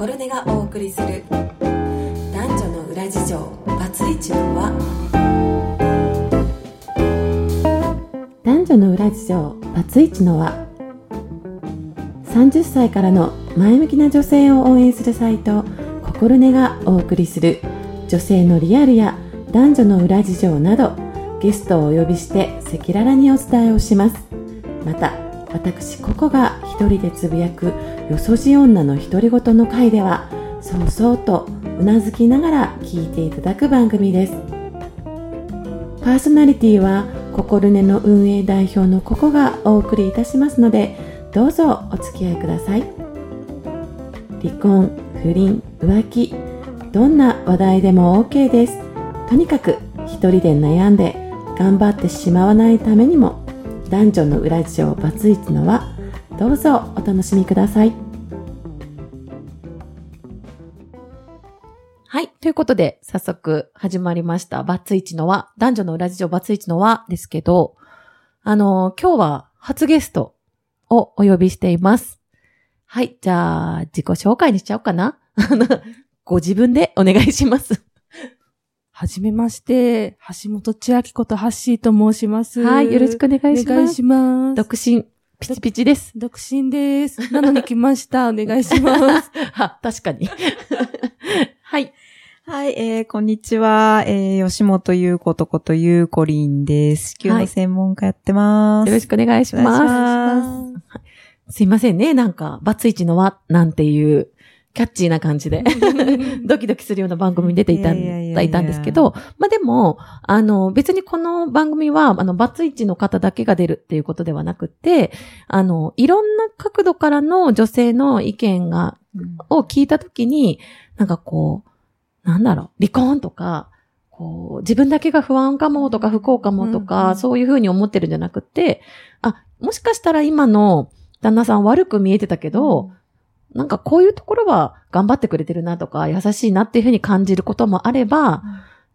心根がお送りする。男女の裏事情。バツイチの輪。男女の裏事情。バツイチの輪。30歳からの前向きな女性を応援するサイト。心根がお送りする。女性のリアルや男女の裏事情など。ゲストをお呼びして赤裸々にお伝えをします。また私ココが一人でつぶやくよそじ女の独り言の回ではそうそうとうなずきながら聞いていただく番組です。パーソナリティは心根の運営代表のココがお送りいたしますのでどうぞお付き合いください。離婚不倫浮気どんな話題でも OK です。とにかく一人で悩んで頑張ってしまわないためにも男女の裏事情バツイチのはどうぞお楽しみくださいはい。ということで、早速始まりました。バツイチの輪。男女の裏事情バツイチの輪ですけど、あの今日は初ゲストをお呼びしています。はい。じゃあ、自己紹介にしちゃおうかな。あの、ご自分でお願いします。はじめまして、橋本千秋ことハッシーと申します。はい。よろしくお願いします。お願いします。独身、ピチピチです。独身です。なのに来ました。お願いします。は、確かに。はい。はい、えー、こんにちは。えー、吉本優子とことゆうこりんです。子宮の専門家やってます。よろしくお願いしお願いします。ます。すいませんね。なんか、バツイチの輪なんていう、キャッチーな感じで、ドキドキするような番組に出ていたいやいたんですけど、まあでも、あの、別にこの番組は、あの、バツイチの方だけが出るっていうことではなくて、あの、いろんな角度からの女性の意見が、を聞いたときに、なんかこう、なんだろう、離婚とか、こう、自分だけが不安かもとか不幸かもとうんか、うん。そういうふうに思ってるんじゃなくて、あ、もしかしたら今の旦那さん悪く見えてたけど、なんかこういうところは頑張ってくれてるなとか、優しいなっていうふうに感じることもあれば、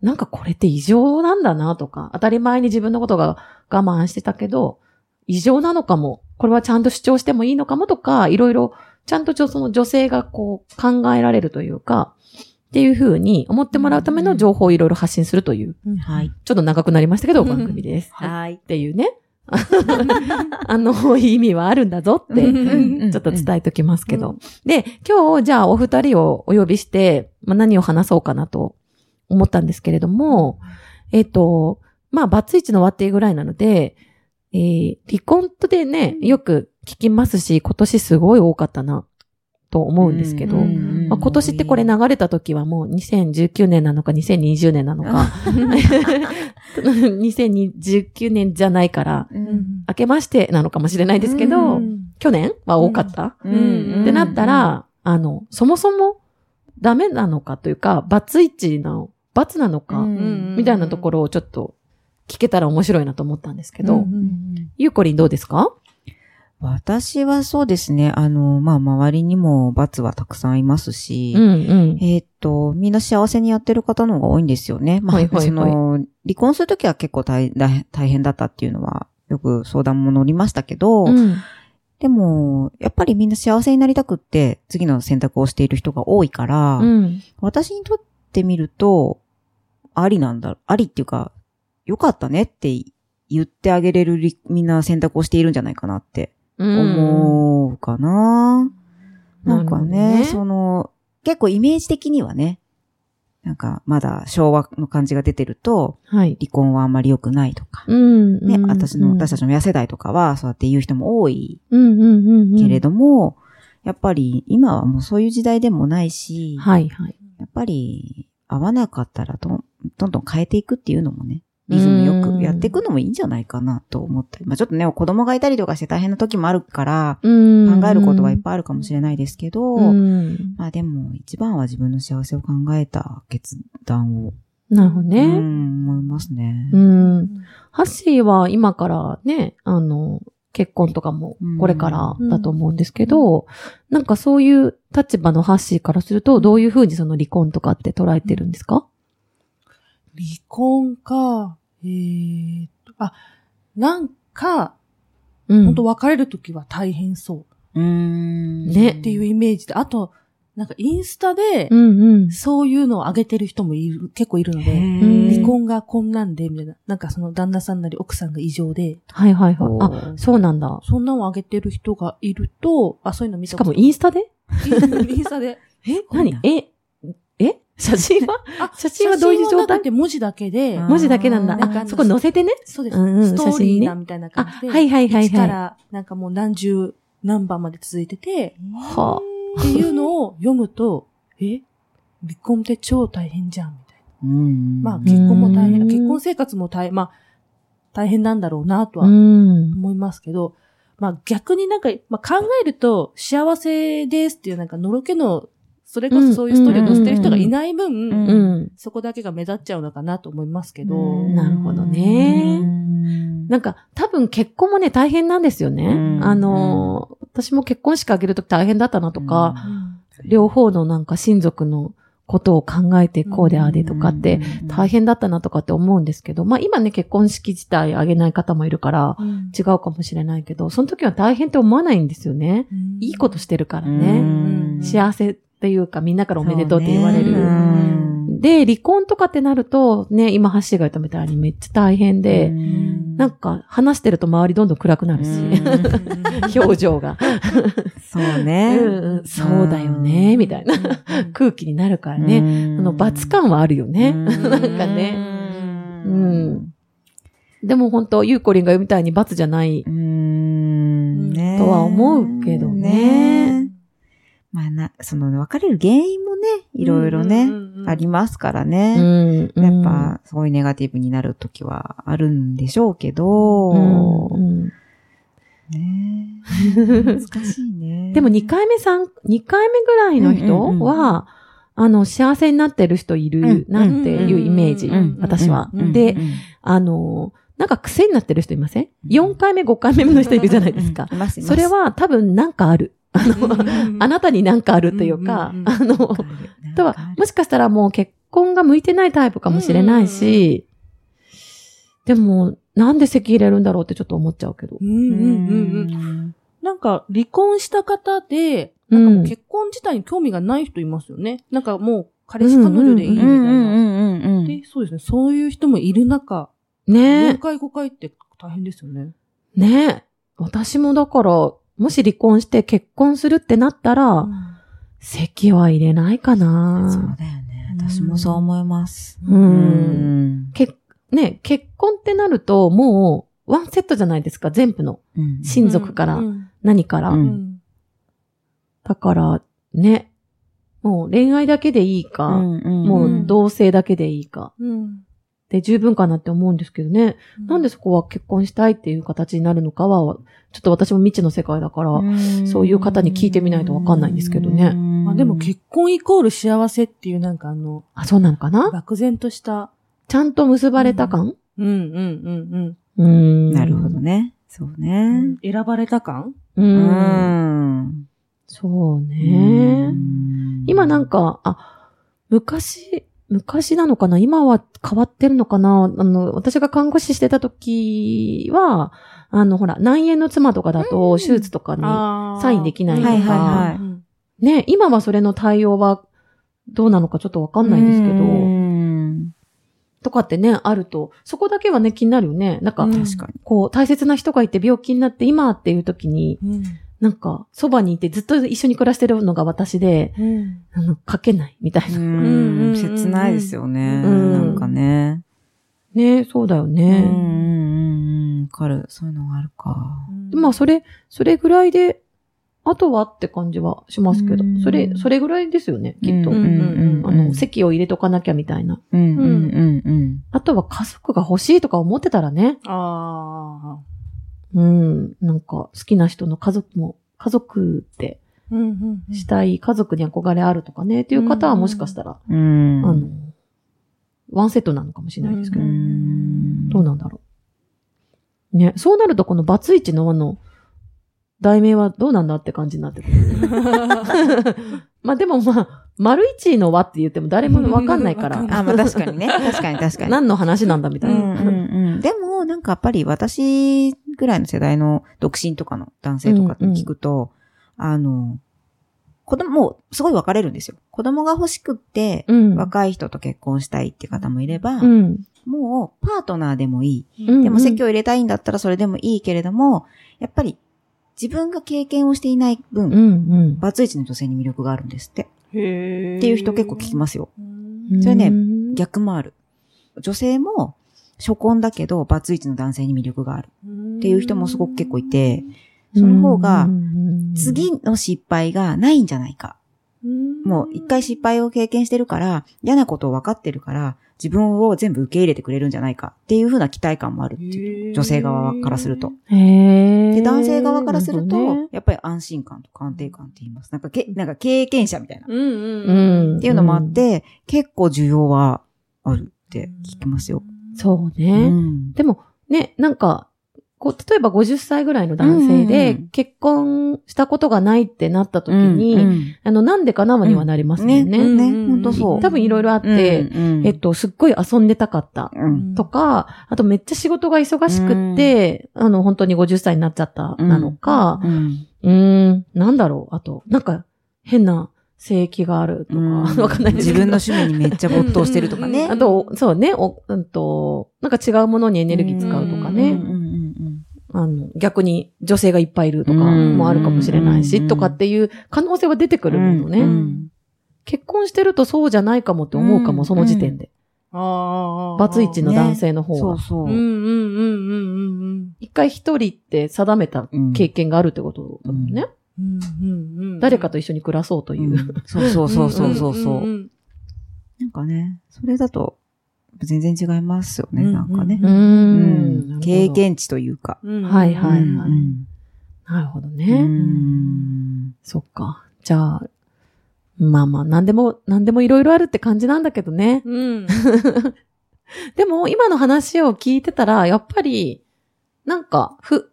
なんかこれって異常なんだなとか、当たり前に自分のことが我慢してたけど、異常なのかも、これはちゃんと主張してもいいのかもとか、いろいろ、ちゃんとちょその女性がこう考えられるというか、っていうふうに思ってもらうための情報をいろいろ発信するという、はい。ちょっと長くなりましたけど、番組です。はい。っていうね。あの、意味はあるんだぞって、うんちょっと伝えときますけど。で、今日、じゃあお二人をお呼びして、まあ、何を話そうかなと思ったんですけれども、えっ、と、まあ、バツイチの輪ってぐらいなので、えー離婚ってね、よく聞きますし、今年すごい多かったな、と思うんですけど、うんまあ、今年ってこれ流れた時はもう2019年なのか2020年なのか、2019年 じゃないから、うん。明けましてなのかもしれないですけど、去年は多かった、うん。ってなった、ら、あの、そもそもダメなのかというか、バツイチの、バツなのか、うん。みたいなところをちょっと聞けたら面白いなと思ったんですけど、うん。ゆうこりんどうですか？私はそうですね。あの、まあ、周りにも罰はたくさんいますし、うんうん。えーっと、みんな幸せにやってる方の方が多いんですよね。まあ、はいはいはいその、離婚するときは結構大大大変だったっていうのは、よく相談も乗りましたけど、うんでも、やっぱりみんな幸せになりたくって、次の選択をしている人が多いから、うん。私にとってみると、ありなんだ、ありっていうか、よかったねって言ってあげれるりみんな選択をしているんじゃないかなってうん。思うかな。なんかなるね、ほどその、結構イメージ的にはね、なんかまだ昭和の感じが出てると、はい。離婚はあんまり良くないとか、うん。ね、うん私の、私たちの親世代とかはそうやって言う人も多いうんうんうんうん。けれども、やっぱり今はもうそういう時代でもないし、はいはい。やっぱり合わなかったらどんどん変えていくっていうのもね、リズムよくやっていくのもいいんじゃないかなと思ったり。まあちょっとね、子供がいたりとかして大変な時もあるから、うん考えることはいっぱいあるかもしれないですけど、うん。まあでも一番は自分の幸せを考えた決断を、うなるほどね。ん、思いますね。うん。ハッシーは今からね、あの、結婚とかもこれからだと思うんですけど、なんかそういう立場のハッシーからすると、どういうふうにその離婚とかって捉えてるんですか？離婚か、えーっと、あ、なんか、うん。本当別れるときは大変そううん。ねっていうイメージで、あと、なんかインスタで。そういうのを上げてる人もいる、結構いるので、ん離婚がこんなんで、みたいな。なんかその旦那さんなり奥さんが異常で、はいはいはい。あ、あ、そうなんだ。そんなのを上げてる人がいると、あ、そういうの見したかもインスタで？インスタで。え何？ええ写真は？あ、写真はどういう状態？写真はなくて文字だけで、あ文字だけなんだ。あ、そこ載せてね？そうです。うんうんストーリ写真ねーなみたいな感じで、あはいはいはいはい1からなんかもう何十何番まで続いてて、はっていうのを読むと、え？離婚って超大変じゃん、みたいうん。な。まあ結婚も大変、うん結婚生活も大変、まあ大変なんだろうなとあ。はうん。思いますけど、まあ逆になんか、まあ考えると幸せですっていうなんかのろけの、それこそそういうストーリーを載せてる人がいない分、うん。うん。そこだけが目立っちゃうのかなと思いますけど、ん。なるほどね。うん。なんか、多分結婚もね、大変なんですよね。うん。あの、私も結婚式あげるとき大変だったなとか、うん。両方のなんか親族のことを考えてこうでああでとかって、大変だったなとかって思うんですけど、まあ今ね、結婚式自体あげない方もいるから、うん。違うかもしれないけど、その時は大変って思わないんですよね。いいことしてるからね。うん。幸せっていうか、みんなからおめでとうって言われる。で、離婚とかってなると、ね、今、ハッシーが言ったみたいにめっちゃ大変で、うんなんか話してると周りどんどん暗くなるし、うん 表情が、そうね。うんうんそうだよね、みたいな空気になるからね。ねあの、罰感はあるよね。なんかね。うん。でも本当、ゆうこりんが言うみたいに罰じゃない。とは思うけどねまあな、その、別れる原因もね、いろいろね、ありますからうね。ん。やっぱ、すごいネガティブになるときはあるんでしょうけど、うん、うんね難しいね。でも2回目、3、2回目ぐらいの人うんうんうんは、あの、幸せになってる人いるなっていうイメージうん、私はうん。でう、んあの、なんか癖になってる人いません ?4 回目、5回目の人いるじゃないですかうん。いますいますそれは多分なんかある。あの、あなたになんかあるというかうんうんう、んあの、とは、もしかしたらもう結婚が向いてないタイプかもしれないし、でも、なんで席入れるんだろうってちょっと思っちゃうけど。うんうんうんうんなんか、離婚した方で、うなんかもうん結婚自体に興味がない人いますよね。なんかもう、彼氏彼女でいいみたいな。で、そうですね。そういう人もいる中、ね4回5回って大変ですよね。え、ねえ。私もだから、もし離婚して結婚するってなったら、席は入れないかそうだよな。ね。私もそう思います。う。うんん。け、ね、結婚ってなると、もう、ワンセットじゃないですか、全部の。うん親族からうん何から。ううんんだから、ね、もう恋愛だけでいいか、もんう同性だけでいいか、うんで十分かなって思うんですけどね。なんでそこは結婚したいっていう形になるのかは、ちょっと私も未知の世界だから、そういう方に聞いてみないとわかんないんですけどねまあでも結婚イコール幸せっていうなんかあの、あ、そうなのかな？漠然とした、ちゃんと結ばれた感？うんうんうんうーん。なるほど。ね。そううね。ん。選ばれた感？う。うんん。そうね。今なんか、あ、昔、昔なのかな？今は変わってるのかな？あの、私が看護師してた時は、あの、ほら、内縁の妻とかだと、手術とかに、サインできないとか。はいはいはい。うんね、今はそれの対応はどうなのかちょっとわかんないんですけうど、ん。とかってね、あると、そこだけはね、気になるよね。なんか。こう、大切な人がいて病気になって今っていう時に、うんなんか、そばにいてずっと一緒に暮らしてるのが私で、うんあの、書けないみたいな。うん切ないですよね。うんなんかね。ねそうだようんね。うんうん。わかる。そういうのがあるか。まあ、それ、それぐらいで、あとはって感じはしますけどう、んそれ、それぐらいですよね、きっと。うんうんうんあの、席を入れとかなきゃみたいな。うんうんうんうん。あとは家族が欲しいとか思ってたらね。ああ。うん。なんか、好きな人の家族も、家族ってうんうんうんしたい、家族に憧れあるとかね、っていう方はもしかしたら、うん。あの、ワンセットなのかもしれないですけうど、んどうなんだろう。ね、そうなるとこのバツイチのあの、題名はどうなんだって感じになってくる。まあでもまあ、丸一の和って言っても誰もわかんないから、うんあ、まあ確かにね。確かに確かに。何の話なんだみたいな。うんうんうん。でも、なんかやっぱり私ぐらいの世代の独身とかの男性とかって聞くと、あの、子供、もうすごい分かれるんですよ。子供が欲しくって、うん。若い人と結婚したいって方もいれば、うん。もうパートナーでもいい。うんでも籍を入れたいんだったらそれでもいいけれども、やっぱり自分が経験をしていない分、うん。うん。バツイチの女性に魅力があるんですって。へーっていう人結構聞きますよ。うんそれねうん逆もある。女性も初婚だけどバツイチの男性に魅力があるっていう人もすごく結構いて、その方が次の失敗がないんじゃないか。もう一回失敗を経験してるから、嫌なことを分かってるから、自分を全部受け入れてくれるんじゃないかっていう風な期待感もあるっていう。女性側からすると。へーで、男性側からすると、やっぱり安心感とか安定感って言います。なんかけ、なんか経験者みたいな。っうんうんうんていうのもあって、結構需要はあるって聞きますよ。そううね。ん。でも、ね、なんか、こう、例えば50歳ぐらいの男性うんうんでうん結婚したことがないってなった時に、うんあの、なんでかなにはなりますよね。ね、うんね、ほんとそう。多分いろいろあって、うんえっと、すっごい遊んでたかった。うん。とか、あとめっちゃ仕事が忙しくって、あの、本当に50歳になっちゃったなのか、うん。うーん、なんだろう、あと、なんか、変な性域があるとか、うんわかんない。自分の趣味にめっちゃ没頭してるとかね。あと、そうね、お、うんと、なんか違うものにエネルギー使うとかね、うんうんうんあの、逆に女性がいっぱいいるとかもあるかもしれないし、うんとかっていう可能性は出てくうん。るものね。うん結婚してるとそうじゃないかもって思うかも、うんその時点で。ああ。バツイチの男性の方が。そうそううんうんうんうんうん一回一人って定めたうん。経験があるってことだもんね。うん。うんうんうん。誰かと一緒に暮らそうという。うん そうそうそうそうそうそう。んんなんかね、それだと全然違いますよね、うんなんかねう。。うんん経。験値というか。はいはいはいうんなるほどうね。んそっか。じゃあ、まあまあ、なんでも、なんでもいろいろあるって感じなんだけどね。うん。でも、今の話を聞いてたら、やっぱり、なんか、不、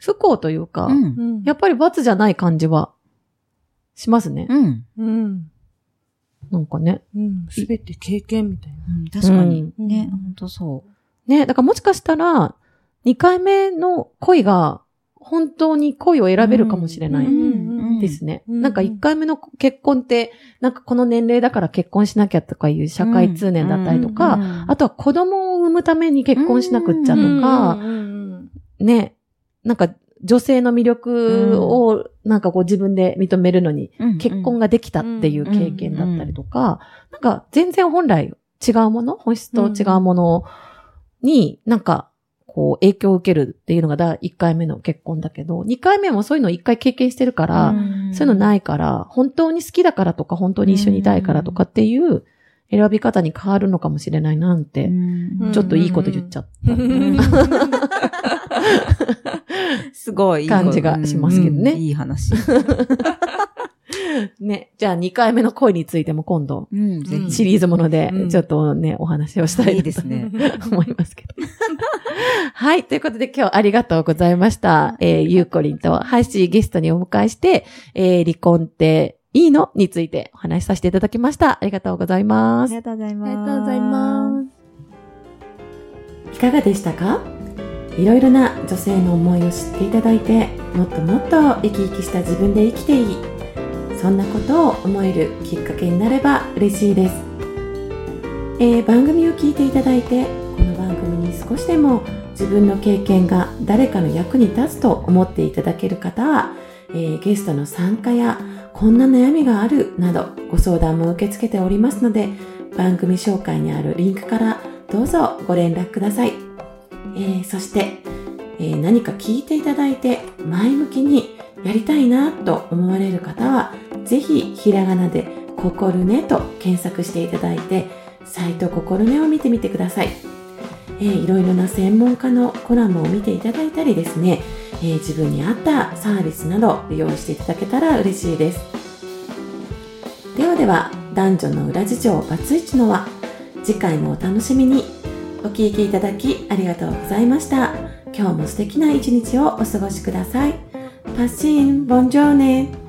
不幸というか、うん。やっぱり罰じゃない感じは、しますね。うん。うん。なんかね。うん。すべて経験みたいな。うん確かに。うんね、ほんとそね、だからもしかしたら、2回目の恋が、本当に恋を選べるかもしれない。うんですね。うんなんか1回目の結婚って、なんかこの年齢だから結婚しなきゃとかいう社会通念だったりとか、かあとは子供を産むために結婚しなくっちゃとか、ね、なんか女性の魅力をなんかこう自分で認めるのに結婚が、ができたっていう経験だったりとか、なんか全然本来違うもの、本質と違うものになんかこう影響を受けるっていうのが第1回目の結婚だけど、2回目もそういうのを1回経験してるから、そういうのないから、本当に好きだからとか、本当に一緒にいたいからとかっていう選び方に変わるのかもしれないなんて、うん。ちょっといいこと言っちゃった。う んすごいいい感じがしますけどねうんいい話。ね。じゃあ2回目の恋についても今度。シリーズものでうん、ちょっとね、お話をしたいいいですね。思いますけど。はい。ということで今日ありがとうございました。えー、ゆうこりんとハイシーゲストにお迎えして、えー、離婚っていいの？についてお話しさせていただきました。ありがとうございますあり。がとうございあます。りがとうございます。いかがでしたか？いろいろな女性の思いを知っていただいてもっともっと生き生きした自分で生きていいそんなことを思えるきっかけになれば嬉しいです、えー番組を聞いていただいてこの番組に少しでも自分の経験が誰かの役に立つと思っていただける方は、えーゲストの参加やこんな悩みがあるなどご相談も受け付けておりますので番組紹介にあるリンクからどうぞご連絡ください。えそして、え何か聞いていただいて前向きにやりたいなと思われる方は、ぜひひらがなでココルネと検索していただいて、サイトココルネを見てみてください。えーいろいろな専門家のコラムを見ていただいたりですね、えー自分に合ったサービスなど利用していただけたら嬉しいです。ではでは、男女の裏事情バツイチの輪、次回もお楽しみに。お聴きいただきありがとうございました。今日も素敵な一日をお過ごしください。パッシン、ボンジョーネ。